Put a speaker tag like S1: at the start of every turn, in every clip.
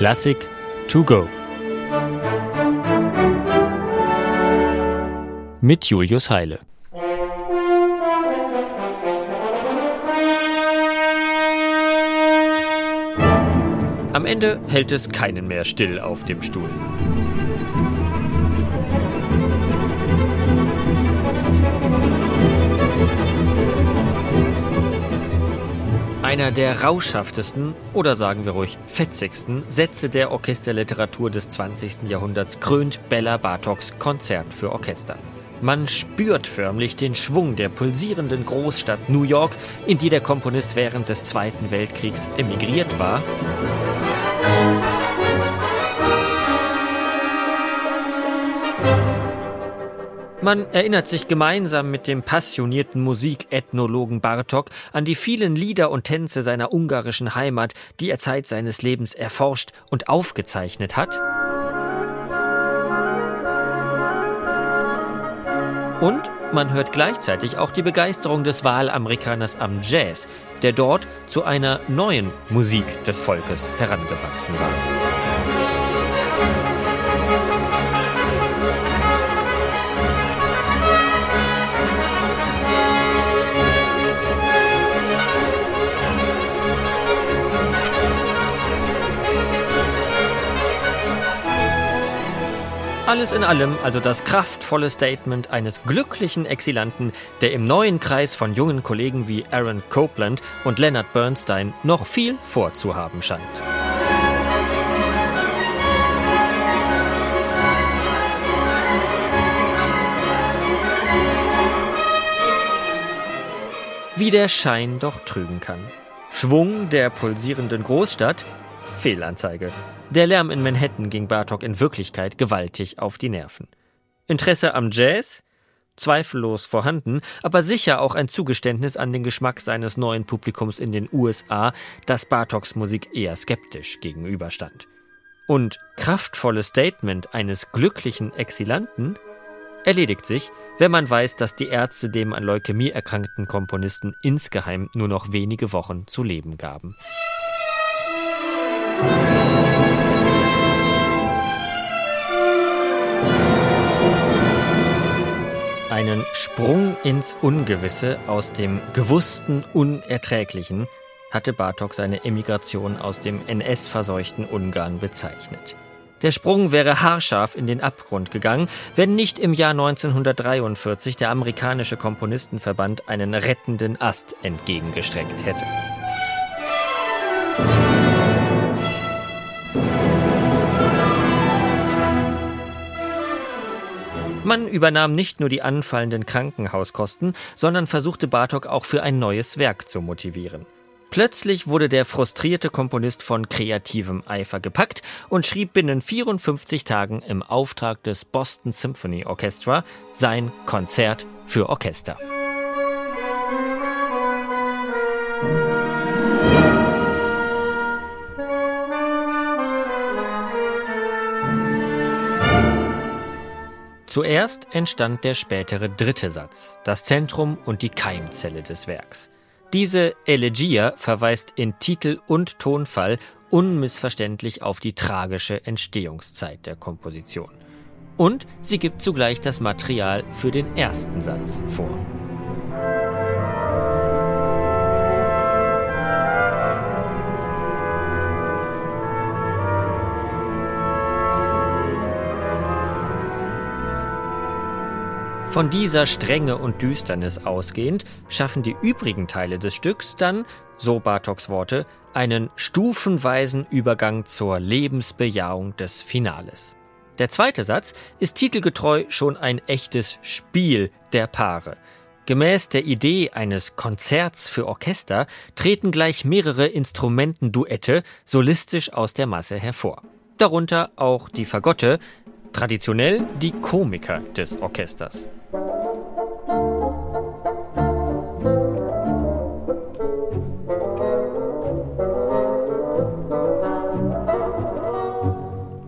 S1: Klassik to go. Mit Julius Heile. Am Ende hält es keinen mehr still auf dem Stuhl. Einer der rauschhaftesten oder sagen wir ruhig fetzigsten Sätze der Orchesterliteratur des 20. Jahrhunderts krönt Bella Bartoks Konzert für Orchester. Man spürt förmlich den Schwung der pulsierenden Großstadt New York, in die der Komponist während des Zweiten Weltkriegs emigriert war. Man erinnert sich gemeinsam mit dem passionierten Musikethnologen Bartok an die vielen Lieder und Tänze seiner ungarischen Heimat, die er Zeit seines Lebens erforscht und aufgezeichnet hat. Und man hört gleichzeitig auch die Begeisterung des Wahlamerikaners am Jazz, der dort zu einer neuen Musik des Volkes herangewachsen war. Alles in allem also das kraftvolle Statement eines glücklichen Exilanten, der im neuen Kreis von jungen Kollegen wie Aaron Copeland und Leonard Bernstein noch viel vorzuhaben scheint. Wie der Schein doch trügen kann. Schwung der pulsierenden Großstadt Fehlanzeige. Der Lärm in Manhattan ging Bartok in Wirklichkeit gewaltig auf die Nerven. Interesse am Jazz? Zweifellos vorhanden, aber sicher auch ein Zugeständnis an den Geschmack seines neuen Publikums in den USA, das Bartoks Musik eher skeptisch gegenüberstand. Und kraftvolles Statement eines glücklichen Exilanten erledigt sich, wenn man weiß, dass die Ärzte dem an Leukämie erkrankten Komponisten insgeheim nur noch wenige Wochen zu leben gaben. Einen Sprung ins Ungewisse aus dem gewussten Unerträglichen hatte Bartok seine Emigration aus dem NS-verseuchten Ungarn bezeichnet. Der Sprung wäre haarscharf in den Abgrund gegangen, wenn nicht im Jahr 1943 der amerikanische Komponistenverband einen rettenden Ast entgegengestreckt hätte. Man übernahm nicht nur die anfallenden Krankenhauskosten, sondern versuchte Bartok auch für ein neues Werk zu motivieren. Plötzlich wurde der frustrierte Komponist von kreativem Eifer gepackt und schrieb binnen 54 Tagen im Auftrag des Boston Symphony Orchestra sein Konzert für Orchester. Zuerst entstand der spätere dritte Satz, das Zentrum und die Keimzelle des Werks. Diese Elegia verweist in Titel und Tonfall unmissverständlich auf die tragische Entstehungszeit der Komposition. Und sie gibt zugleich das Material für den ersten Satz vor. Von dieser Strenge und Düsternis ausgehend schaffen die übrigen Teile des Stücks dann, so Bartoks Worte, einen stufenweisen Übergang zur Lebensbejahung des Finales. Der zweite Satz ist titelgetreu schon ein echtes Spiel der Paare. Gemäß der Idee eines Konzerts für Orchester treten gleich mehrere Instrumentenduette solistisch aus der Masse hervor. Darunter auch die Fagotte, traditionell die Komiker des Orchesters.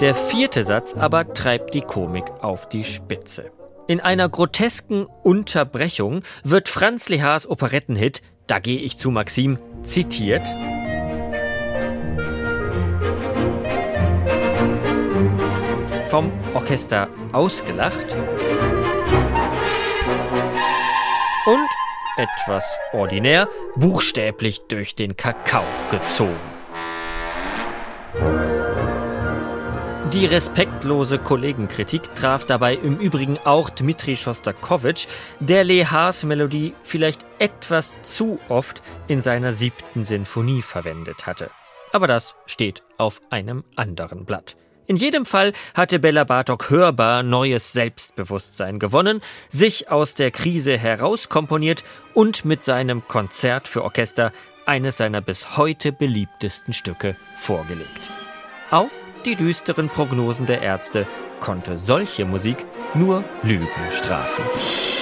S1: Der vierte Satz aber treibt die Komik auf die Spitze. In einer grotesken Unterbrechung wird Franz Lehars Operettenhit Da gehe ich zu Maxim zitiert vom Orchester ausgelacht etwas ordinär buchstäblich durch den Kakao gezogen. Die respektlose Kollegenkritik traf dabei im Übrigen auch Dmitri Schostakowitsch, der Lehars Melodie vielleicht etwas zu oft in seiner siebten Sinfonie verwendet hatte. Aber das steht auf einem anderen Blatt. In jedem Fall hatte Bella Bartok hörbar neues Selbstbewusstsein gewonnen, sich aus der Krise herauskomponiert und mit seinem Konzert für Orchester eines seiner bis heute beliebtesten Stücke vorgelegt. Auch die düsteren Prognosen der Ärzte konnte solche Musik nur Lügen strafen.